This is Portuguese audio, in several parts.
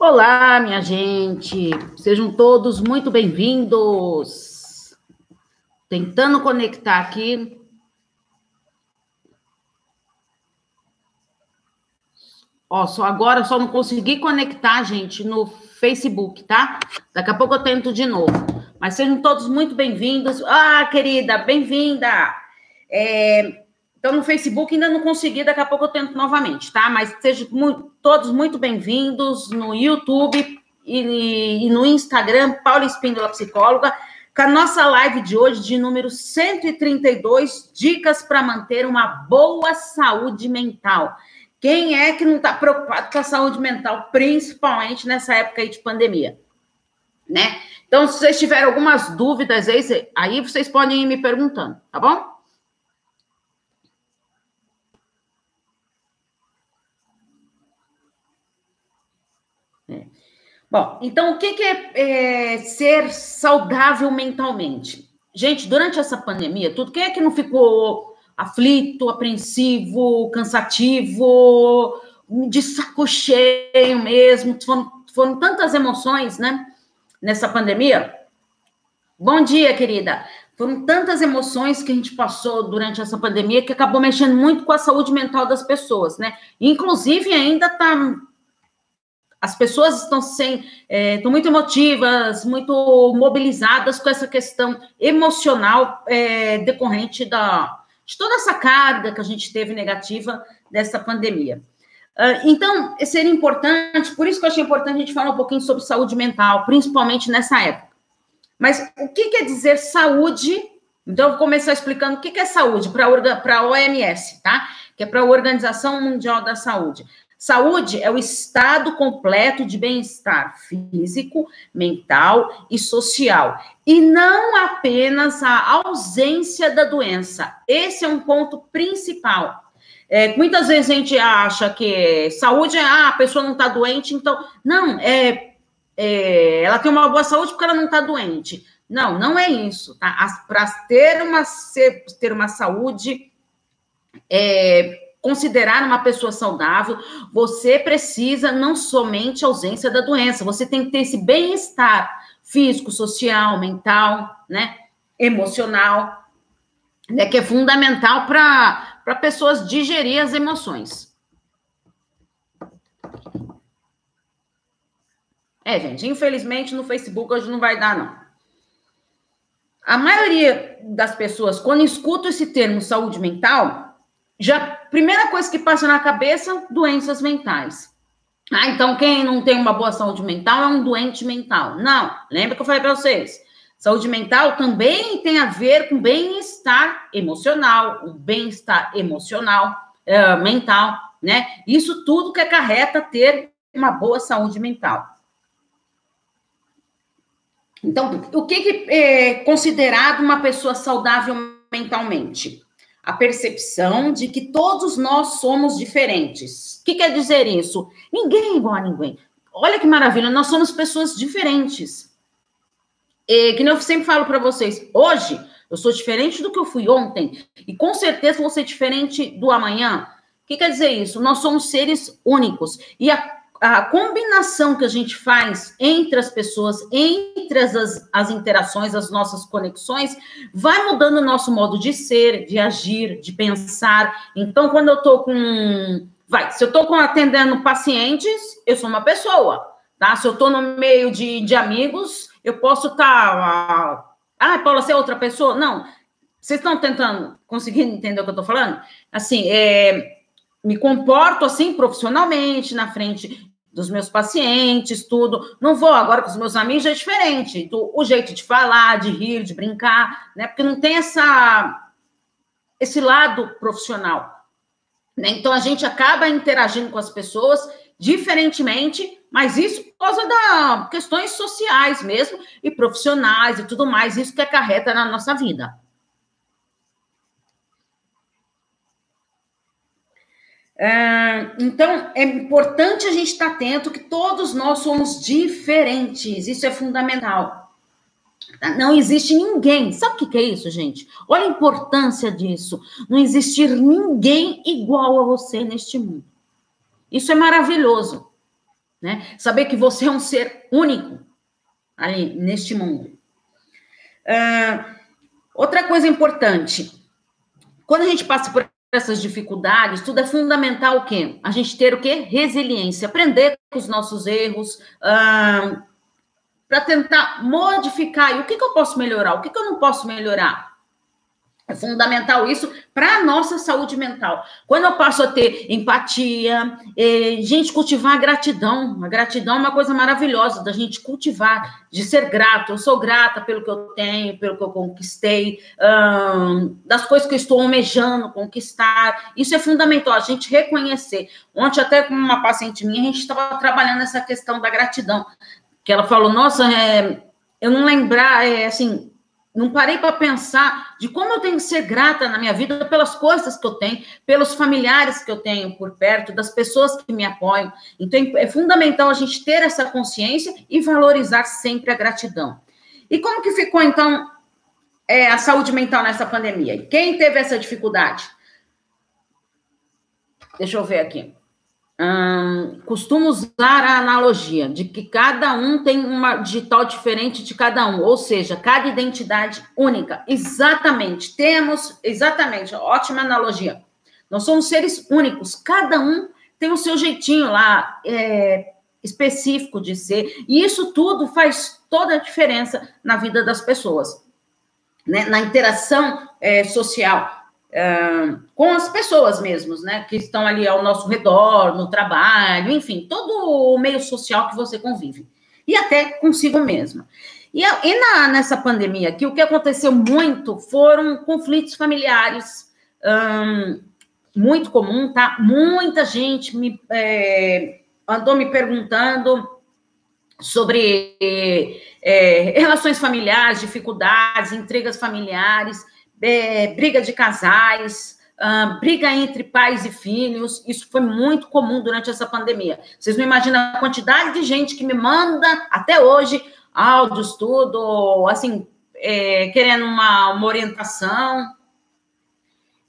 Olá, minha gente. Sejam todos muito bem-vindos. Tentando conectar aqui. Ó, só agora só não consegui conectar, gente, no Facebook, tá? Daqui a pouco eu tento de novo. Mas sejam todos muito bem-vindos. Ah, querida, bem-vinda. É, então, no Facebook ainda não consegui, daqui a pouco eu tento novamente, tá? Mas sejam muito, todos muito bem-vindos no YouTube e, e, no Instagram, Paula Espíndola Psicóloga, com a nossa live de hoje, de número 132, Dicas para manter uma boa saúde mental. Quem é que não está preocupado com a saúde mental, principalmente nessa época aí de pandemia? Né? Então, se vocês tiverem algumas dúvidas aí, aí vocês podem ir me perguntando, tá bom? Bom, então o que, é, é, ser saudável mentalmente? Gente, durante essa pandemia, tudo, quem é que não ficou aflito, apreensivo, cansativo, de saco cheio mesmo? Foram, foram tantas emoções, né, nessa pandemia. Bom dia, querida. Foram tantas emoções que a gente passou durante essa pandemia que acabou mexendo muito com a saúde mental das pessoas, né? Inclusive, ainda está as pessoas estão sem, é, estão muito emotivas, muito mobilizadas com essa questão emocional é, decorrente da, de toda essa carga que a gente teve negativa dessa pandemia. Uh, então, seria importante, por isso que eu achei importante a gente falar um pouquinho sobre saúde mental, principalmente nessa época. Mas o que quer dizer saúde? Então, eu vou começar explicando o que é saúde para a OMS, tá? Que é para a Organização Mundial da Saúde. Saúde é o estado completo de bem-estar físico, mental e social, e não apenas a ausência da doença. Esse é um ponto principal. É, muitas vezes a gente acha que saúde é ah, a pessoa não está doente, então. Não, é, é, ela tem uma boa saúde porque ela não está doente. Não, não é isso. Tá? Para ter uma, ter uma saúde é, considerar uma pessoa saudável, você precisa não somente ausência da doença, você tem que ter esse bem-estar físico, social, mental, né, emocional, né, que é fundamental para pessoas digerir as emoções. É, gente, infelizmente no Facebook hoje não vai dar, não. A maioria das pessoas, quando escuta esse termo saúde mental, já primeira coisa que passa na cabeça, doenças mentais. Ah, então quem não tem uma boa saúde mental é um doente mental. Não, lembra que eu falei para vocês? Saúde mental também tem a ver com bem-estar emocional, o bem-estar emocional, uh, mental, né? Isso tudo que acarreta ter uma boa saúde mental. Então, o que, que é considerado uma pessoa saudável mentalmente? A percepção de que todos nós somos diferentes. O que quer dizer isso? Ninguém é igual a ninguém. Olha que maravilha, nós somos pessoas diferentes. E, que eu sempre falo para vocês, hoje eu sou diferente do que eu fui ontem, e com certeza vou ser diferente do amanhã. O que quer dizer isso? Nós somos seres únicos. E a a combinação que a gente faz entre as pessoas, entre as, as interações, as nossas conexões, vai mudando o nosso modo de ser, de agir, de pensar. Então, quando eu estou com. Vai, se eu estou atendendo pacientes, eu sou uma pessoa, tá? Se eu estou no meio de, de amigos, eu posso estar. Tá, ah, Paula, você é outra pessoa? Não. Vocês estão tentando, conseguindo entender o que eu estou falando? Assim, é me comporto assim profissionalmente na frente dos meus pacientes, tudo. Não vou agora com os meus amigos é diferente. Do, o jeito de falar, de rir, de brincar, né? Porque não tem essa esse lado profissional. Né? Então a gente acaba interagindo com as pessoas diferentemente, mas isso por causa das questões sociais mesmo e profissionais e tudo mais, isso que acarreta na nossa vida. Então, é importante a gente estar atento que todos nós somos diferentes, isso é fundamental. Não existe ninguém. Sabe o que é isso, gente? Olha a importância disso. Não existir ninguém igual a você neste mundo. Isso é maravilhoso. né? Saber que você é um ser único ali neste mundo. Uh, outra coisa importante, quando a gente passa por essas dificuldades, tudo é fundamental o quê? A gente ter o quê? Resiliência, aprender com os nossos erros, uh, para tentar modificar. E o que, que eu posso melhorar? O que, que eu não posso melhorar? É fundamental isso para a nossa saúde mental. Quando eu passo a ter empatia, eh, gente, cultivar a gratidão. A gratidão é uma coisa maravilhosa da gente cultivar, de ser grato. Eu sou grata pelo que eu tenho, pelo que eu conquistei, das coisas que eu estou almejando conquistar. Isso é fundamental, a gente reconhecer. Ontem, até com uma paciente minha, a gente estava trabalhando essa questão da gratidão. Que ela falou, nossa, é, eu não lembrar, é, assim, não parei para pensar de como eu tenho que ser grata na minha vida pelas coisas que eu tenho, pelos familiares que eu tenho por perto, das pessoas que me apoiam. Então é fundamental a gente ter essa consciência e valorizar sempre a gratidão. E como que ficou então é, a saúde mental nessa pandemia? Quem teve essa dificuldade? Deixa eu ver aqui. Hum, costumo usar a analogia de que cada um tem uma digital diferente de cada um, ou seja, cada identidade única. Exatamente, temos, exatamente, ótima analogia. Nós somos seres únicos, cada um tem o seu jeitinho lá é, específico de ser, e isso tudo faz toda a diferença na vida das pessoas, né? na interação é, social com as pessoas mesmos, né, que estão ali ao nosso redor, no trabalho, enfim, todo o meio social que você convive, e até consigo mesma. E, e na, nessa pandemia aqui, o que aconteceu muito foram conflitos familiares, muito comum, tá? Muita gente me é, andou me perguntando sobre é, relações familiares, dificuldades, intrigas familiares é, briga de casais, uh, briga entre pais e filhos. Isso foi muito comum durante essa pandemia. Vocês não imaginam a quantidade de gente que me manda até hoje áudios, tudo, assim, é, querendo uma, uma orientação.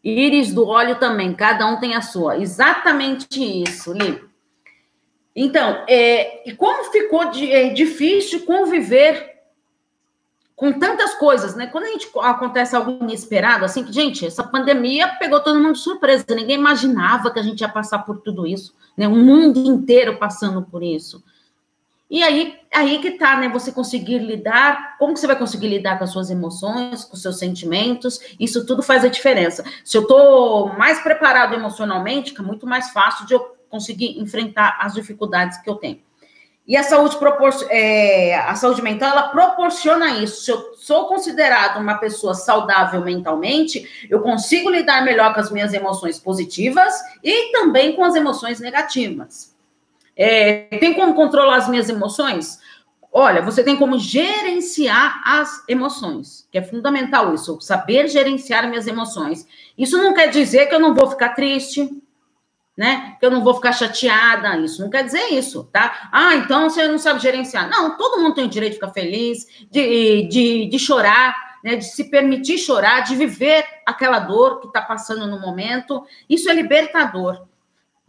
Íris do óleo também, cada um tem a sua. Exatamente isso, Li. Então, é, e como ficou de, é, difícil conviver com tantas coisas, né? Quando a gente acontece algo inesperado, assim, que, gente, essa pandemia pegou todo mundo de surpresa, ninguém imaginava que a gente ia passar por tudo isso, né? O mundo inteiro passando por isso. E aí, aí que tá, né? Você conseguir lidar, como que você vai conseguir lidar com as suas emoções, com os seus sentimentos? Isso tudo faz a diferença. Se eu tô mais preparado emocionalmente, fica muito mais fácil de eu conseguir enfrentar as dificuldades que eu tenho. E a saúde, é, a saúde mental, ela proporciona isso. Se eu sou considerado uma pessoa saudável mentalmente, eu consigo lidar melhor com as minhas emoções positivas e também com as emoções negativas. É, tem como controlar as minhas emoções? Olha, você tem como gerenciar as emoções, que é fundamental isso, saber gerenciar minhas emoções. Isso não quer dizer que eu não vou ficar triste, né? Que eu não vou ficar chateada, isso não quer dizer isso, tá? Ah, então você não sabe gerenciar. Não, todo mundo tem o direito de ficar feliz, de, de, de chorar, né? De se permitir chorar, de viver aquela dor que está passando no momento. Isso é libertador.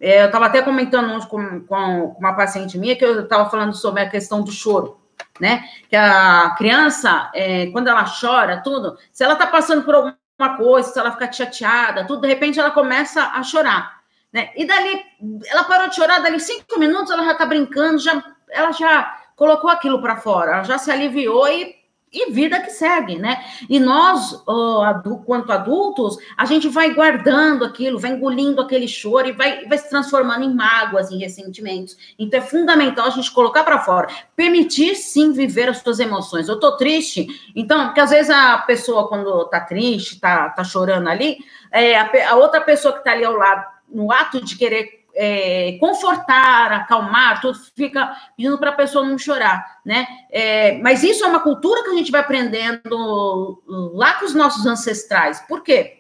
É, eu estava até comentando com, com uma paciente minha que eu estava falando sobre a questão do choro, né? Que a criança, é, quando ela chora, tudo, se ela está passando por alguma coisa, se ela fica chateada, tudo, de repente ela começa a chorar. Né? E dali, ela parou de chorar, dali cinco minutos ela já está brincando, já, ela já colocou aquilo para fora, ela já se aliviou e, e vida que segue, né? E nós, oh, adu quanto adultos, a gente vai guardando aquilo, vai engolindo aquele choro e vai, vai se transformando em mágoas, em ressentimentos. Então é fundamental a gente colocar para fora, permitir sim viver as suas emoções. Eu tô triste, então, porque às vezes a pessoa, quando tá triste, tá, tá chorando ali, é, a, a outra pessoa que tá ali ao lado no ato de querer é, confortar, acalmar, tudo fica pedindo para a pessoa não chorar, né? É, mas isso é uma cultura que a gente vai aprendendo lá com os nossos ancestrais. Por quê?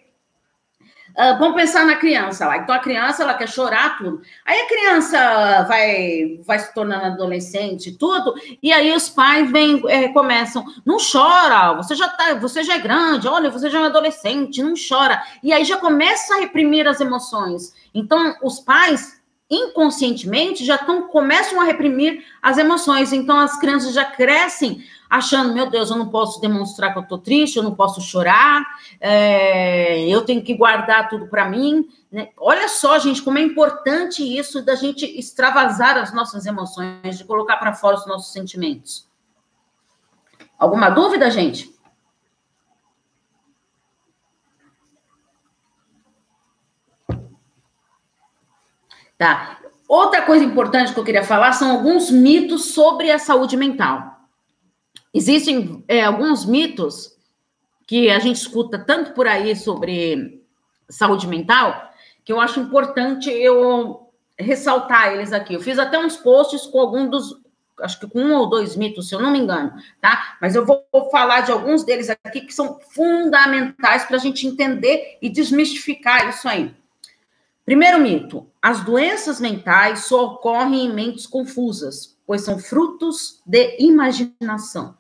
Uh, vamos pensar na criança lá. Então a criança ela quer chorar tudo. Aí a criança vai vai se tornando adolescente tudo e aí os pais vêm é, começam não chora. Você já tá você já é grande. Olha você já é adolescente. Não chora. E aí já começa a reprimir as emoções. Então os pais inconscientemente já tão, começam a reprimir as emoções. Então as crianças já crescem achando, meu Deus, eu não posso demonstrar que eu estou triste, eu não posso chorar, é, eu tenho que guardar tudo para mim. Né? Olha só, gente, como é importante isso da gente extravasar as nossas emoções, de colocar para fora os nossos sentimentos. Alguma dúvida, gente? Tá. Outra coisa importante que eu queria falar são alguns mitos sobre a saúde mental. Existem é, alguns mitos que a gente escuta tanto por aí sobre saúde mental que eu acho importante eu ressaltar eles aqui. Eu fiz até uns posts com algum dos, acho que com um ou dois mitos, se eu não me engano, tá? Mas eu vou falar de alguns deles aqui que são fundamentais para a gente entender e desmistificar isso aí. Primeiro mito: as doenças mentais só ocorrem em mentes confusas, pois são frutos de imaginação.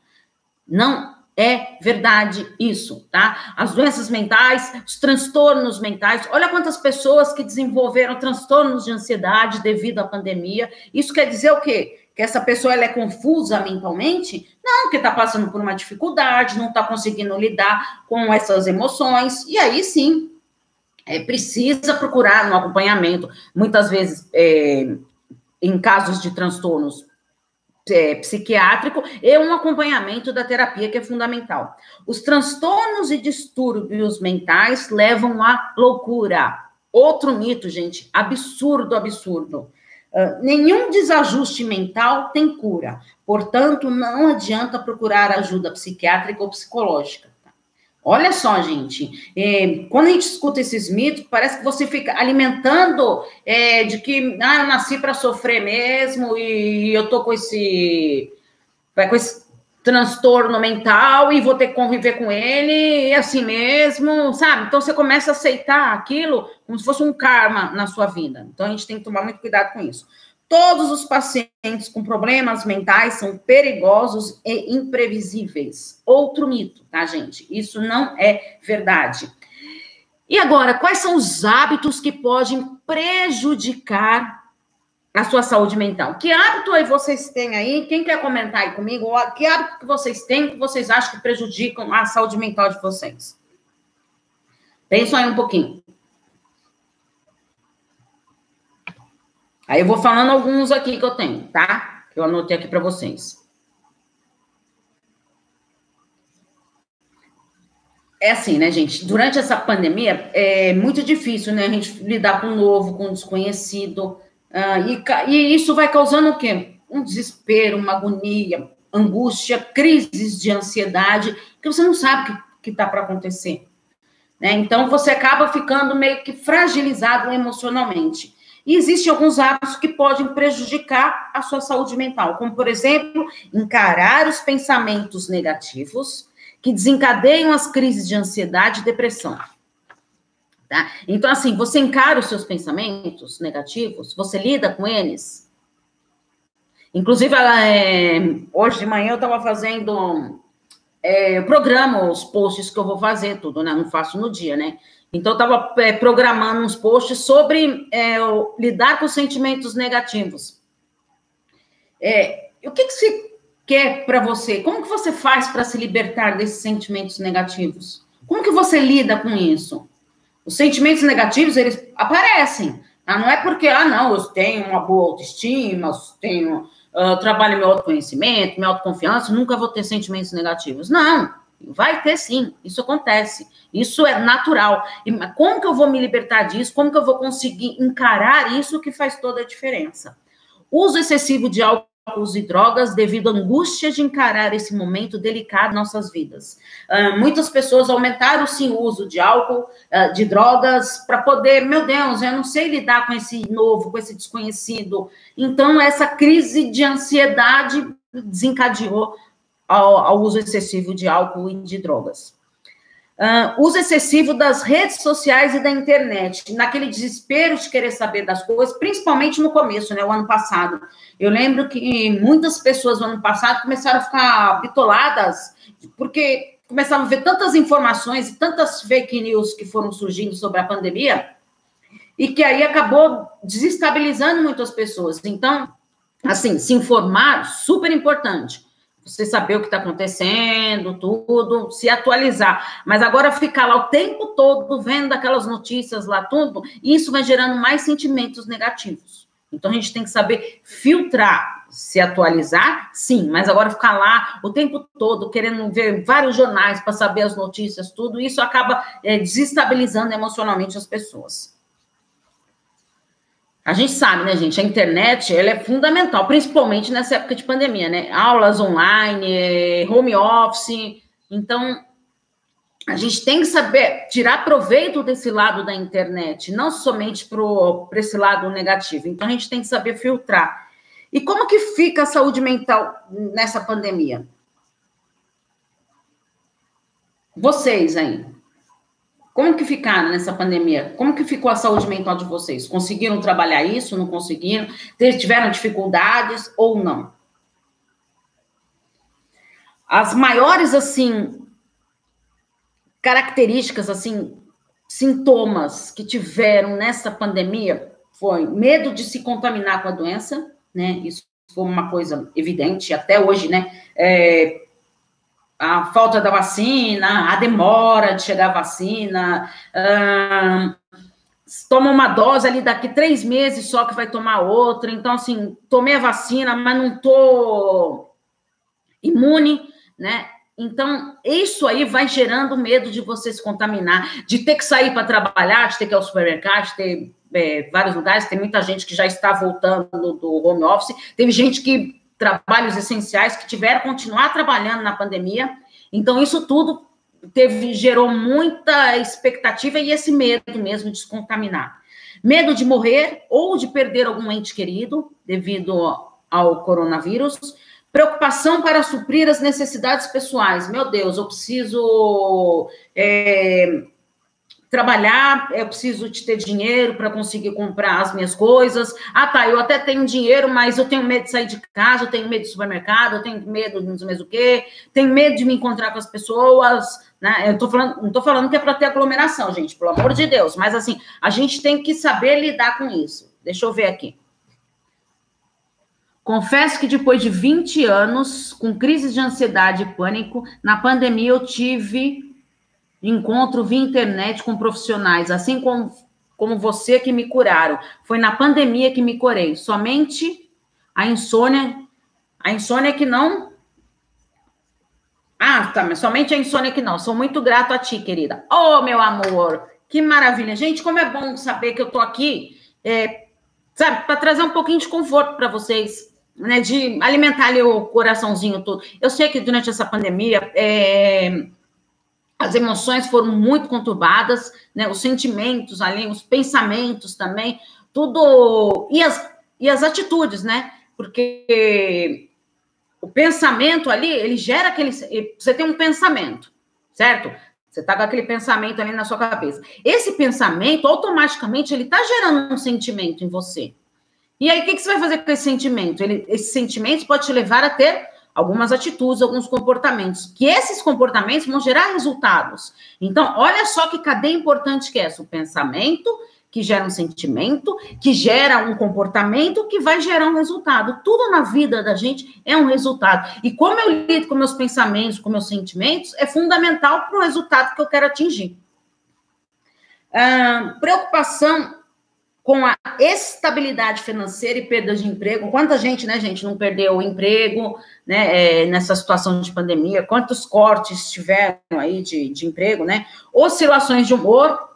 Não é verdade isso, tá? As doenças mentais, os transtornos mentais, olha quantas pessoas que desenvolveram transtornos de ansiedade devido à pandemia. Isso quer dizer o quê? Que essa pessoa ela é confusa mentalmente? Não, que está passando por uma dificuldade, não está conseguindo lidar com essas emoções, e aí sim é, precisa procurar um acompanhamento, muitas vezes é, em casos de transtornos é, psiquiátrico e um acompanhamento da terapia que é fundamental. Os transtornos e distúrbios mentais levam à loucura. Outro mito, gente, absurdo, absurdo. Uh, nenhum desajuste mental tem cura, portanto, não adianta procurar ajuda psiquiátrica ou psicológica. Olha só, gente, é, quando a gente escuta esses mitos, parece que você fica alimentando é, de que ah, eu nasci para sofrer mesmo e eu tô com esse, com esse transtorno mental e vou ter que conviver com ele e assim mesmo, sabe? Então você começa a aceitar aquilo como se fosse um karma na sua vida. Então a gente tem que tomar muito cuidado com isso. Todos os pacientes com problemas mentais são perigosos e imprevisíveis. Outro mito, tá, gente? Isso não é verdade. E agora, quais são os hábitos que podem prejudicar a sua saúde mental? Que hábito aí vocês têm aí? Quem quer comentar aí comigo? Que hábito que vocês têm que vocês acham que prejudicam a saúde mental de vocês? Pensem aí um pouquinho. Aí eu vou falando alguns aqui que eu tenho, tá? Que eu anotei aqui para vocês. É assim, né, gente? Durante essa pandemia é muito difícil, né, a gente lidar com o novo, com o desconhecido. Uh, e, e isso vai causando o quê? Um desespero, uma agonia, angústia, crises de ansiedade, que você não sabe o que está para acontecer. Né? Então, você acaba ficando meio que fragilizado emocionalmente. E existem alguns hábitos que podem prejudicar a sua saúde mental, como, por exemplo, encarar os pensamentos negativos que desencadeiam as crises de ansiedade e depressão. Tá? Então, assim, você encara os seus pensamentos negativos, você lida com eles. Inclusive, é, hoje de manhã eu estava fazendo. É, eu programo os posts que eu vou fazer, tudo, né? Não faço no dia, né? Então, eu estava é, programando uns posts sobre é, lidar com sentimentos negativos. É, o que, que se quer para você? Como que você faz para se libertar desses sentimentos negativos? Como que você lida com isso? Os sentimentos negativos, eles aparecem. Tá? Não é porque, ah, não, eu tenho uma boa autoestima, eu tenho, uh, trabalho meu autoconhecimento, minha autoconfiança, nunca vou ter sentimentos negativos. Não. Vai ter sim, isso acontece. Isso é natural. E como que eu vou me libertar disso? Como que eu vou conseguir encarar isso que faz toda a diferença? Uso excessivo de álcool e drogas devido à angústia de encarar esse momento delicado em nossas vidas. Uh, muitas pessoas aumentaram sim o uso de álcool, uh, de drogas, para poder, meu Deus, eu não sei lidar com esse novo, com esse desconhecido. Então, essa crise de ansiedade desencadeou ao, ao uso excessivo de álcool e de drogas. Uh, uso excessivo das redes sociais e da internet, naquele desespero de querer saber das coisas, principalmente no começo, né, o ano passado. Eu lembro que muitas pessoas no ano passado começaram a ficar bitoladas, porque começavam a ver tantas informações e tantas fake news que foram surgindo sobre a pandemia, e que aí acabou desestabilizando muitas pessoas. Então, assim, se informar, super importante. Você saber o que está acontecendo, tudo, se atualizar. Mas agora ficar lá o tempo todo vendo aquelas notícias lá, tudo, isso vai gerando mais sentimentos negativos. Então a gente tem que saber filtrar, se atualizar, sim, mas agora ficar lá o tempo todo querendo ver vários jornais para saber as notícias, tudo isso acaba é, desestabilizando emocionalmente as pessoas. A gente sabe, né, gente? A internet ela é fundamental, principalmente nessa época de pandemia, né? Aulas online, home office. Então, a gente tem que saber tirar proveito desse lado da internet, não somente para esse lado negativo. Então, a gente tem que saber filtrar. E como que fica a saúde mental nessa pandemia? Vocês aí. Como que ficaram nessa pandemia? Como que ficou a saúde mental de vocês? Conseguiram trabalhar isso? Não conseguiram? Tiveram dificuldades ou não? As maiores, assim, características, assim, sintomas que tiveram nessa pandemia foi medo de se contaminar com a doença, né? Isso foi uma coisa evidente até hoje, né? É, a falta da vacina, a demora de chegar a vacina, toma uma dose ali daqui três meses só que vai tomar outra. Então, assim, tomei a vacina, mas não tô imune, né? Então, isso aí vai gerando medo de você se contaminar, de ter que sair para trabalhar, de ter que ir ao supermercado, de ter é, vários lugares. Tem muita gente que já está voltando do home office. Teve gente que trabalhos essenciais que tiveram continuar trabalhando na pandemia. Então, isso tudo teve, gerou muita expectativa e esse medo mesmo de se contaminar. Medo de morrer ou de perder algum ente querido devido ao coronavírus. Preocupação para suprir as necessidades pessoais. Meu Deus, eu preciso é, trabalhar, eu preciso de ter dinheiro para conseguir comprar as minhas coisas. Ah, tá, eu até tenho dinheiro, mas eu tenho medo de sair de casa, eu tenho medo de supermercado, eu tenho medo de não sei o quê, tenho medo de me encontrar com as pessoas, né? Eu tô falando, não tô falando que é para ter aglomeração, gente, pelo amor de Deus, mas assim, a gente tem que saber lidar com isso. Deixa eu ver aqui. Confesso que depois de 20 anos, com crises de ansiedade e pânico, na pandemia eu tive encontro via internet com profissionais, assim como, como você que me curaram. Foi na pandemia que me curei. Somente a insônia, a insônia que não. Ah, tá, mas somente a insônia que não. Sou muito grato a ti, querida. Oh, meu amor, que maravilha. Gente, como é bom saber que eu tô aqui, é, sabe, para trazer um pouquinho de conforto para vocês. Né, de alimentar ali o coraçãozinho todo. Eu sei que durante essa pandemia é, as emoções foram muito conturbadas, né? Os sentimentos ali, os pensamentos também, tudo e as, e as atitudes, né? Porque o pensamento ali, ele gera aquele. Você tem um pensamento, certo? Você está com aquele pensamento ali na sua cabeça. Esse pensamento, automaticamente, ele está gerando um sentimento em você. E aí, o que, que você vai fazer com esse sentimento? Ele, esse sentimento pode te levar a ter algumas atitudes, alguns comportamentos, que esses comportamentos vão gerar resultados. Então, olha só que cadeia importante que é essa, o pensamento, que gera um sentimento, que gera um comportamento, que vai gerar um resultado. Tudo na vida da gente é um resultado. E como eu lido com meus pensamentos, com meus sentimentos, é fundamental para o resultado que eu quero atingir. Uh, preocupação com a estabilidade financeira e perda de emprego. Quanta gente, né, gente, não perdeu o emprego, né, é, nessa situação de pandemia? Quantos cortes tiveram aí de, de emprego, né? Oscilações de humor,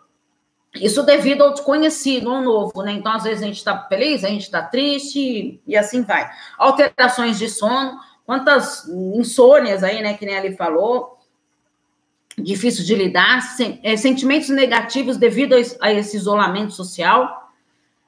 isso devido ao desconhecido, ao novo, né? Então, às vezes a gente está feliz, a gente está triste e assim vai. Alterações de sono, quantas insônias aí, né, que nem ali falou, difícil de lidar, é, sentimentos negativos devido a esse isolamento social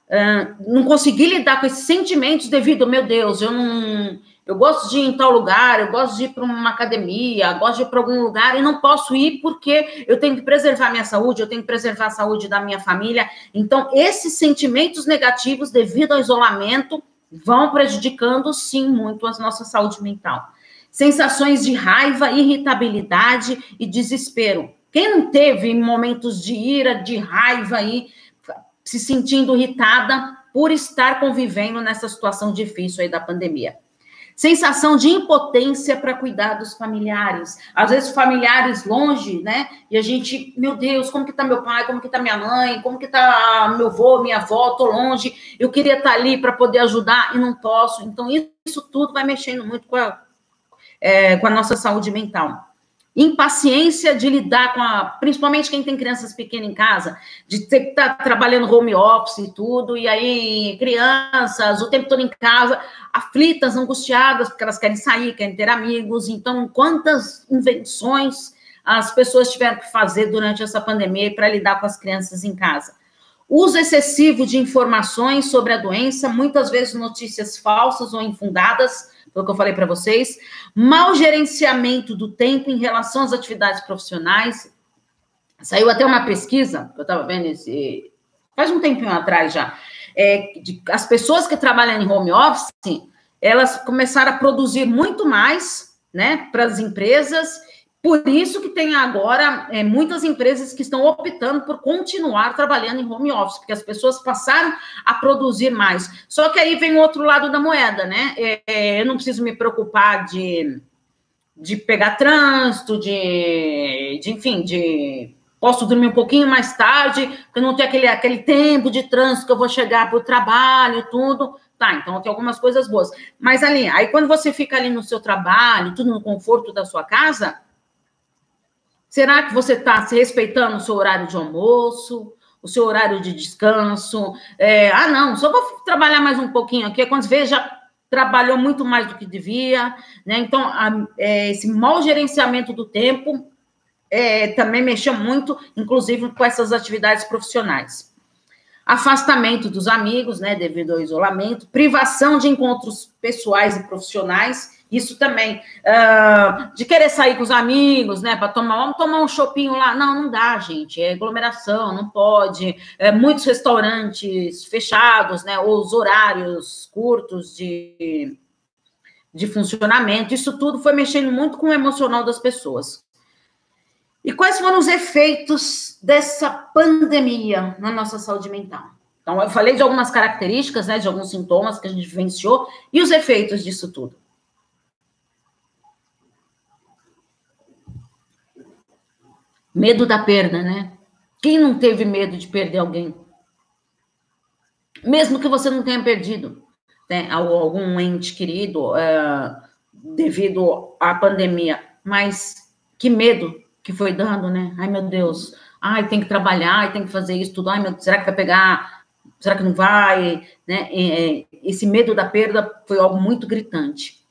uh, não consegui lidar com esses sentimentos devido, meu Deus, eu não. Eu gosto de ir em tal lugar, eu gosto de ir para uma academia, gosto de ir para algum lugar e não posso ir porque eu tenho que preservar minha saúde, eu tenho que preservar a saúde da minha família. Então, esses sentimentos negativos devido ao isolamento vão prejudicando, sim, muito a nossa saúde mental. Sensações de raiva, irritabilidade e desespero. Quem não teve momentos de ira, de raiva aí, se sentindo irritada por estar convivendo nessa situação difícil aí da pandemia. Sensação de impotência para cuidar dos familiares. Às vezes familiares longe, né? E a gente, meu Deus, como que tá meu pai? Como que tá minha mãe? Como que tá meu avô, minha avó? Tô longe. Eu queria estar tá ali para poder ajudar e não posso. Então isso tudo vai mexendo muito com a, é, com a nossa saúde mental impaciência de lidar com a. Principalmente quem tem crianças pequenas em casa, de ter que estar tá trabalhando home office e tudo, e aí crianças o tempo todo em casa, aflitas, angustiadas, porque elas querem sair, querem ter amigos. Então, quantas invenções as pessoas tiveram que fazer durante essa pandemia para lidar com as crianças em casa? Uso excessivo de informações sobre a doença, muitas vezes notícias falsas ou infundadas foi o que eu falei para vocês. Mau gerenciamento do tempo em relação às atividades profissionais. Saiu até uma pesquisa, eu estava vendo esse, faz um tempinho atrás já, é, de, as pessoas que trabalham em home office, elas começaram a produzir muito mais, né, para as empresas por isso que tem agora é, muitas empresas que estão optando por continuar trabalhando em home office, porque as pessoas passaram a produzir mais. Só que aí vem o outro lado da moeda, né? É, é eu não preciso me preocupar de, de pegar trânsito, de, de enfim, de posso dormir um pouquinho mais tarde, porque não tem aquele, aquele tempo de trânsito que eu vou chegar para o trabalho, tudo. Tá, então tem algumas coisas boas. Mas ali, aí quando você fica ali no seu trabalho, tudo no conforto da sua casa, Será que você está se respeitando o seu horário de almoço, o seu horário de descanso? É, ah, não, só vou trabalhar mais um pouquinho aqui. Quando você vê, já trabalhou muito mais do que devia, né? Então, a, é, esse mau gerenciamento do tempo é, também mexeu muito, inclusive com essas atividades profissionais. Afastamento dos amigos, né, devido ao isolamento, privação de encontros pessoais e profissionais, isso também, uh, de querer sair com os amigos, né, para tomar, vamos tomar um chopinho lá. Não, não dá, gente, é aglomeração, não pode. É, muitos restaurantes fechados, né, ou os horários curtos de, de funcionamento, isso tudo foi mexendo muito com o emocional das pessoas. E quais foram os efeitos dessa pandemia na nossa saúde mental? Então, eu falei de algumas características, né, de alguns sintomas que a gente vivenciou, e os efeitos disso tudo. Medo da perda, né? Quem não teve medo de perder alguém? Mesmo que você não tenha perdido né, algum ente querido uh, devido à pandemia, mas que medo que foi dando, né? Ai, meu Deus, ai, tem que trabalhar, tem que fazer isso tudo, ai, meu, será que vai pegar? Será que não vai? Né? Esse medo da perda foi algo muito gritante.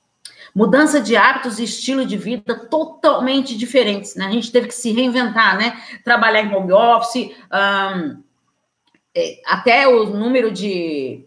Mudança de hábitos e estilo de vida totalmente diferentes, né? A gente teve que se reinventar, né? Trabalhar em home office, um, é, até o número de,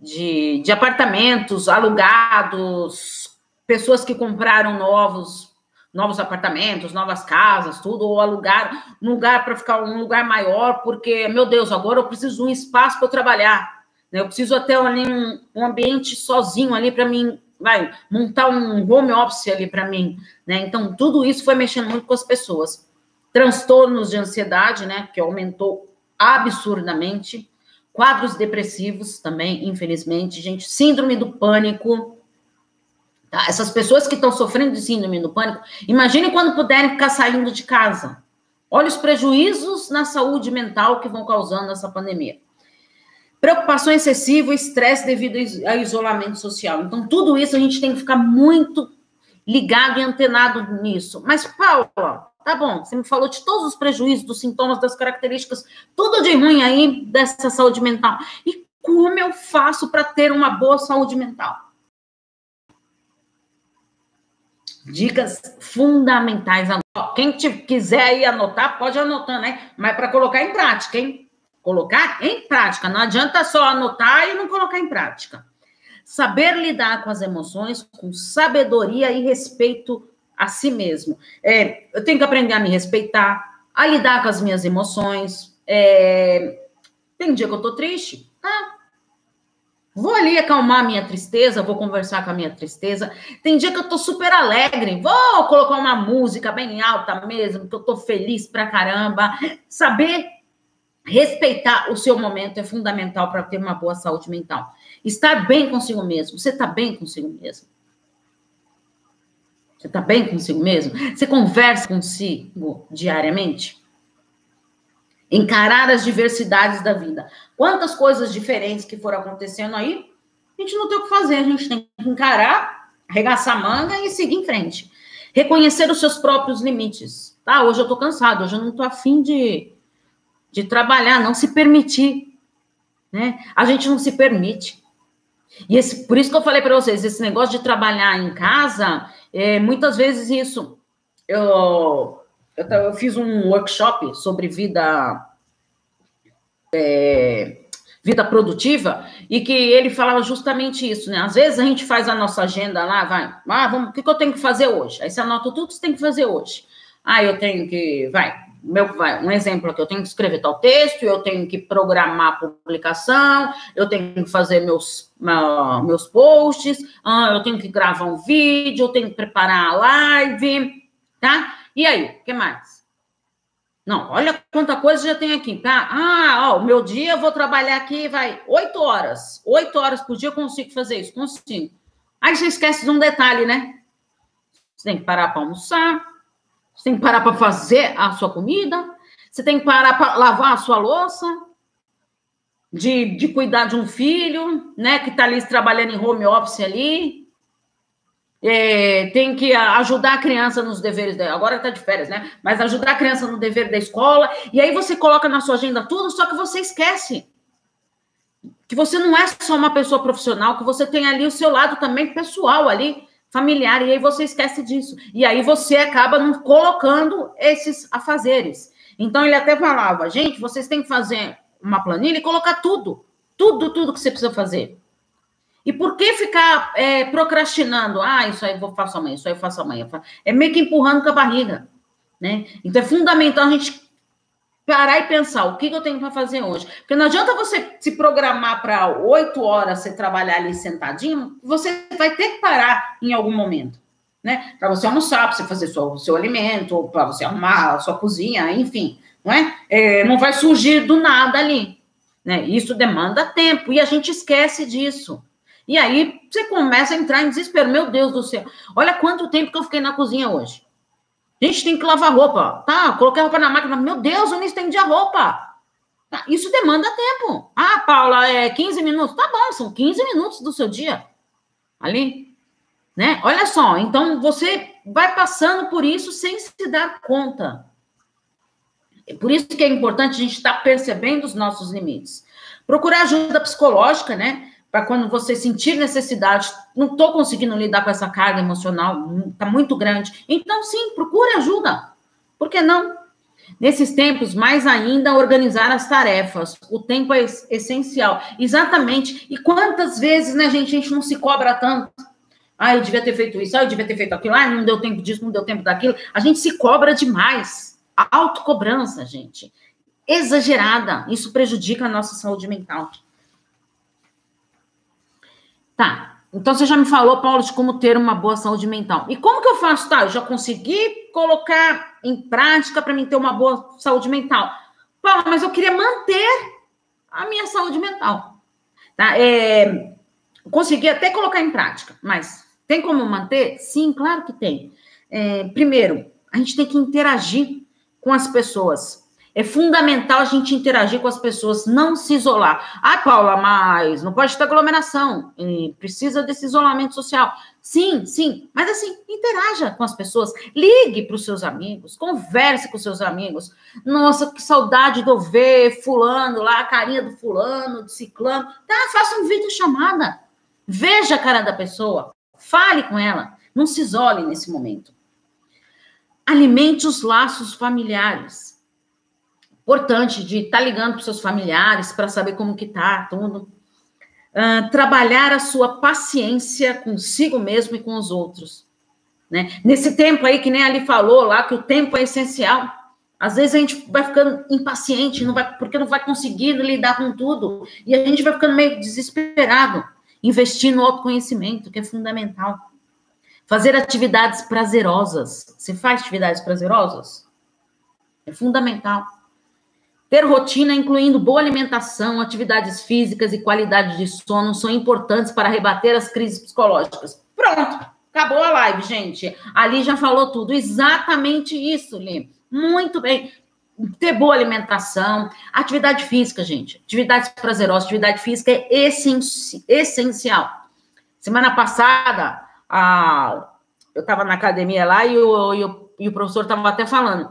de, de apartamentos alugados, pessoas que compraram novos novos apartamentos, novas casas, tudo, ou alugar um lugar para ficar um lugar maior, porque, meu Deus, agora eu preciso de um espaço para trabalhar. Né? Eu preciso até ali um, um ambiente sozinho ali para mim vai montar um home office ali para mim, né? Então, tudo isso foi mexendo muito com as pessoas. Transtornos de ansiedade, né, que aumentou absurdamente. Quadros depressivos também, infelizmente, gente. Síndrome do pânico. Tá? Essas pessoas que estão sofrendo de síndrome do pânico, imagine quando puderem ficar saindo de casa. Olha os prejuízos na saúde mental que vão causando essa pandemia. Preocupação excessiva, estresse devido ao isolamento social. Então, tudo isso a gente tem que ficar muito ligado e antenado nisso. Mas, Paula, tá bom, você me falou de todos os prejuízos, dos sintomas, das características, tudo de ruim aí dessa saúde mental. E como eu faço para ter uma boa saúde mental? Dicas fundamentais. Quem quiser aí anotar, pode anotar, né? Mas para colocar em prática, hein? Colocar em prática. Não adianta só anotar e não colocar em prática. Saber lidar com as emoções com sabedoria e respeito a si mesmo. É, eu tenho que aprender a me respeitar, a lidar com as minhas emoções. É, tem dia que eu tô triste, tá? Vou ali acalmar minha tristeza, vou conversar com a minha tristeza. Tem dia que eu tô super alegre, vou colocar uma música bem alta mesmo, que eu tô feliz pra caramba. Saber Respeitar o seu momento é fundamental para ter uma boa saúde mental. Estar bem consigo mesmo. Você está bem consigo mesmo? Você está bem consigo mesmo? Você conversa consigo diariamente? Encarar as diversidades da vida. Quantas coisas diferentes que foram acontecendo aí, a gente não tem o que fazer, a gente tem que encarar, arregaçar a manga e seguir em frente. Reconhecer os seus próprios limites. Tá, hoje eu estou cansado, hoje eu não estou afim de de trabalhar, não se permitir. Né? A gente não se permite. E esse, por isso que eu falei para vocês, esse negócio de trabalhar em casa, é, muitas vezes isso. Eu, eu, eu, fiz um workshop sobre vida. É, vida produtiva, e que ele falava justamente isso, né? Às vezes a gente faz a nossa agenda lá, vai, ah, vamos, o que, que eu tenho que fazer hoje? Aí você anota tudo que você tem que fazer hoje. Ah, eu tenho que, vai, meu, um exemplo aqui, eu tenho que escrever tal texto, eu tenho que programar a publicação, eu tenho que fazer meus, meus posts, ah, eu tenho que gravar um vídeo, eu tenho que preparar a live, tá? E aí, o que mais? Não, olha quanta coisa já tem aqui, tá? Ah, o meu dia eu vou trabalhar aqui, vai, oito horas. Oito horas por dia eu consigo fazer isso, consigo. Aí você esquece de um detalhe, né? Você tem que parar para almoçar, você tem que parar para fazer a sua comida, você tem que parar para lavar a sua louça, de, de cuidar de um filho, né, que está ali trabalhando em home office ali. É, tem que ajudar a criança nos deveres dela. Agora está de férias, né? Mas ajudar a criança no dever da escola. E aí você coloca na sua agenda tudo, só que você esquece que você não é só uma pessoa profissional, que você tem ali o seu lado também pessoal ali familiar, e aí você esquece disso. E aí você acaba não colocando esses afazeres. Então ele até falava, gente, vocês têm que fazer uma planilha e colocar tudo, tudo, tudo que você precisa fazer. E por que ficar é, procrastinando? Ah, isso aí eu faço amanhã, isso aí eu faço amanhã. É meio que empurrando com a barriga, né? Então é fundamental a gente parar e pensar o que, eu tenho para fazer hoje. Porque não adianta você se programar para oito horas você trabalhar ali sentadinho, você vai ter que parar em algum momento. Né? Para você almoçar, para você fazer seu, seu alimento, para você arrumar a sua cozinha, enfim, não é? é? Não vai surgir do nada ali. Né? Isso demanda tempo e a gente esquece disso. E aí você começa a entrar em desespero. Meu Deus do céu, olha quanto tempo que eu fiquei na cozinha hoje. Gente tem que lavar roupa. Tá, coloquei a roupa na máquina. Meu Deus, eu nem estendi a roupa. Tá, isso demanda tempo. Ah, Paula, é 15 minutos. Tá bom, são 15 minutos do seu dia. Ali. Né? Olha só, então você vai passando por isso sem se dar conta. É por isso que é importante a gente estar tá percebendo os nossos limites. Procurar ajuda psicológica, né? Para quando você sentir necessidade, não estou conseguindo lidar com essa carga emocional, está muito grande. Então, sim, procure ajuda. Por que não? Nesses tempos, mais ainda, organizar as tarefas. O tempo é essencial. Exatamente. E quantas vezes, né, gente, a gente não se cobra tanto? Ah, eu devia ter feito isso, ah, eu devia ter feito aquilo, ah, não deu tempo disso, não deu tempo daquilo. A gente se cobra demais. Autocobrança, gente, exagerada. Isso prejudica a nossa saúde mental. Tá. Então você já me falou, Paulo, de como ter uma boa saúde mental. E como que eu faço? Tá, eu já consegui colocar em prática para mim ter uma boa saúde mental. Paulo, mas eu queria manter a minha saúde mental. Tá? É, consegui até colocar em prática, mas tem como manter? Sim, claro que tem. É, primeiro, a gente tem que interagir com as pessoas. É fundamental a gente interagir com as pessoas, não se isolar. Ah, Paula, mas não pode ter aglomeração, precisa desse isolamento social. Sim, sim, mas assim, interaja com as pessoas, ligue para os seus amigos, converse com seus amigos. Nossa, que saudade de eu ver fulano lá, a carinha do fulano, do ciclano. Tá, faça um vídeo chamada. Veja a cara da pessoa, fale com ela, não se isole nesse momento. Alimente os laços familiares importante de estar tá ligando para seus familiares para saber como que tá tudo. Uh, trabalhar a sua paciência consigo mesmo e com os outros. Né? Nesse tempo aí, que nem ali falou lá, que o tempo é essencial. Às vezes a gente vai ficando impaciente, não vai, porque não vai conseguindo lidar com tudo. E a gente vai ficando meio desesperado. Investir no autoconhecimento, que é fundamental. Fazer atividades prazerosas. Você faz atividades prazerosas? É fundamental Ter rotina, incluindo boa alimentação, atividades físicas e qualidade de sono, são importantes para rebater as crises psicológicas. Pronto, acabou a live, gente. Ali já falou tudo. Exatamente isso, Lê. Muito bem. Ter boa alimentação, atividade física, gente. Atividades prazerosas, atividade física é essencial. Semana passada, a, eu estava na academia lá e o, e o, e o professor estava até falando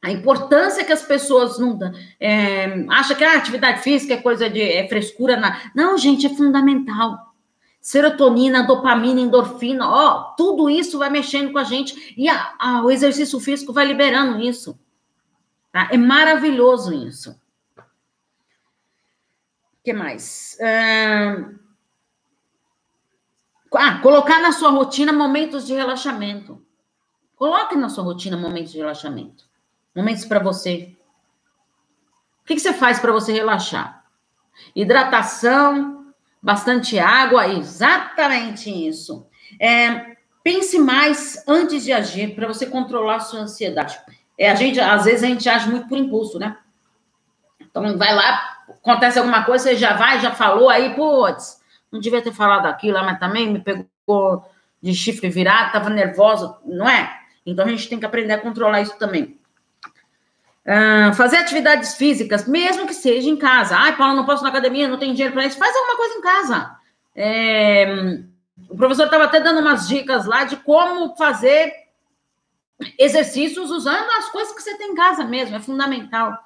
a importância que as pessoas não é, acham que a ah, atividade física é coisa de é frescura. Na... Não, gente, é fundamental. Serotonina, dopamina, endorfina, ó, tudo isso vai mexendo com a gente e a, a, o exercício físico vai liberando isso. Tá? É maravilhoso isso. O que mais? Ah, colocar na sua rotina momentos de relaxamento. Coloque na sua rotina momentos de relaxamento. Momentos para você. O que, que você faz para você relaxar? Hidratação, bastante água, exatamente isso. É, pense mais antes de agir para você controlar a sua ansiedade. É, a gente, às vezes, a gente age muito por impulso, né? Então, vai lá, acontece alguma coisa, você já vai, já falou, aí, putz, não devia ter falado aquilo, mas também me pegou de chifre virado, estava nervosa, não é? Então, a gente tem que aprender a controlar isso também. Uh, fazer atividades físicas, mesmo que seja em casa. Ai, Paulo, não posso na academia, não tenho dinheiro para isso. Faz alguma coisa em casa. É, o professor estava até dando umas dicas lá de como fazer exercícios usando as coisas que você tem em casa mesmo. É fundamental.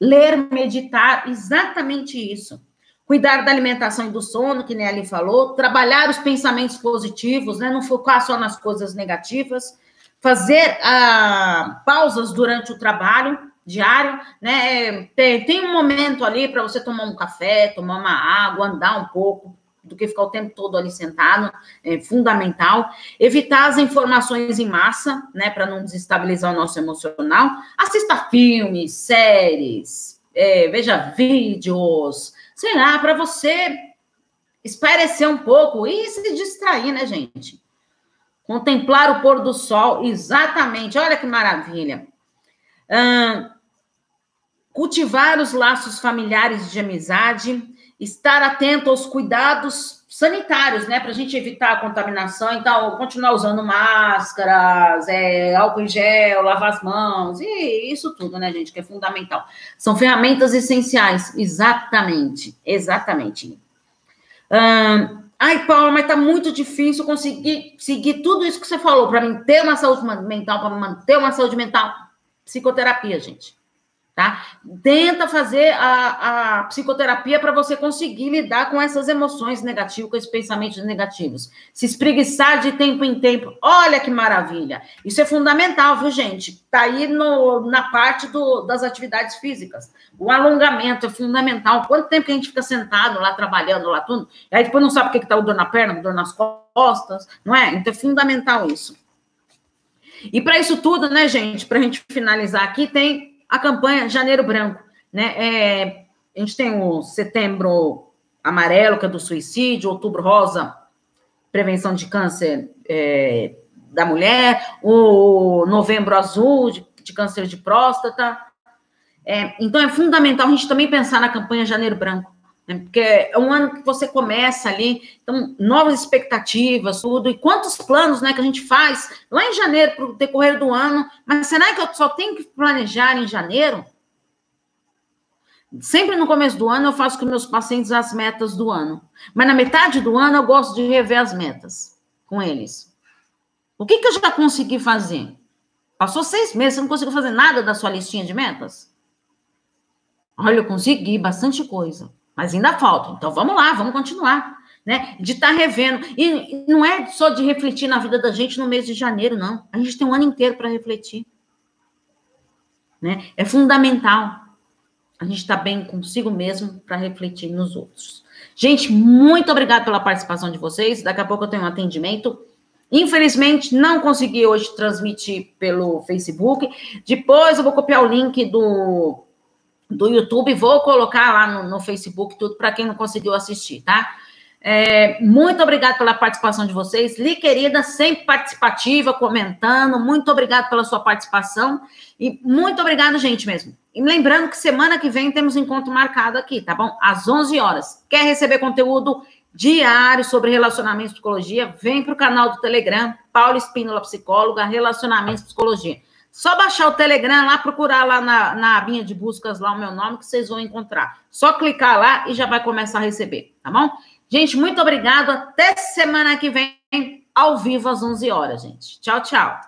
Ler, meditar, exatamente isso. Cuidar da alimentação e do sono, que nem ali falou. Trabalhar os pensamentos positivos, né? Não focar só nas coisas negativas. Fazer ah, pausas durante o trabalho diário, né? Tem, tem um momento ali para você tomar um café, tomar uma água, andar um pouco, do que ficar o tempo todo ali sentado, é fundamental. Evitar as informações em massa, né, para não desestabilizar o nosso emocional. Assista filmes, séries, é, veja vídeos, sei lá, para você espairecer um pouco e se distrair, né, gente? Contemplar o pôr do sol, exatamente. Olha que maravilha. Hum, cultivar os laços familiares de amizade, estar atento aos cuidados sanitários, né, para a gente evitar a contaminação. Então, continuar usando máscaras, é, álcool em gel, lavar as mãos, e isso tudo, né, gente, que é fundamental. São ferramentas essenciais, exatamente, exatamente. Hum, ai, Paula, mas tá muito difícil conseguir seguir tudo isso que você falou para mim ter uma saúde mental, para manter uma saúde mental. Psicoterapia, gente tá? Tenta fazer a, a psicoterapia para você conseguir lidar com essas emoções negativas, com esses pensamentos negativos. Se espreguiçar de tempo em tempo, olha que maravilha. Isso é fundamental, viu, gente? Tá aí no, na parte do, das atividades físicas. O alongamento é fundamental. Quanto tempo que a gente fica sentado lá, trabalhando lá, tudo, e aí depois não sabe o que, que tá o dor na perna, dor nas costas, não é? Então é fundamental isso. E para isso tudo, né, gente, para a gente finalizar aqui, tem a campanha Janeiro Branco, né? É, a gente tem o setembro amarelo, que é do suicídio, outubro rosa, prevenção de câncer é, da mulher, o novembro azul, de, de câncer de próstata. É, então, é fundamental a gente também pensar na campanha Janeiro Branco, né? porque é um ano que você começa ali, então, novas expectativas, tudo, e quantos planos né, que a gente faz lá em janeiro, para o decorrer do ano, mas será que eu só tenho que planejar em janeiro? Sempre no começo do ano eu faço com meus pacientes as metas do ano. Mas na metade do ano eu gosto de rever as metas com eles. O que, que eu já consegui fazer? Passou seis meses, você não conseguiu fazer nada da sua listinha de metas? Olha, eu consegui bastante coisa, mas ainda falta. Então vamos lá, vamos continuar. Né? De estar tá revendo. E não é só de refletir na vida da gente no mês de janeiro, não. A gente tem um ano inteiro para refletir. Né? É fundamental a gente estar tá bem consigo mesmo para refletir nos outros. Gente, muito obrigada pela participação de vocês. Daqui a pouco eu tenho um atendimento. Infelizmente, não consegui hoje transmitir pelo Facebook. Depois eu vou copiar o link do, do YouTube vou colocar lá no, no Facebook tudo para quem não conseguiu assistir, tá? É, muito obrigada pela participação de vocês. Li, querida, sempre participativa, comentando. Muito obrigada pela sua participação. E muito obrigado, gente, mesmo. E lembrando que semana que vem temos encontro marcado aqui, tá bom? Às 11 horas. Quer receber conteúdo diário sobre relacionamento e psicologia? Vem para o canal do Telegram, Paula Espínola Psicóloga, Relacionamento e Psicologia. Só baixar o Telegram lá, procurar lá na, na abinha de buscas lá o meu nome que vocês vão encontrar. Só clicar lá e já vai começar a receber, tá bom? Gente, muito obrigado. Até semana que vem, ao vivo às 11 horas, gente. Tchau, tchau.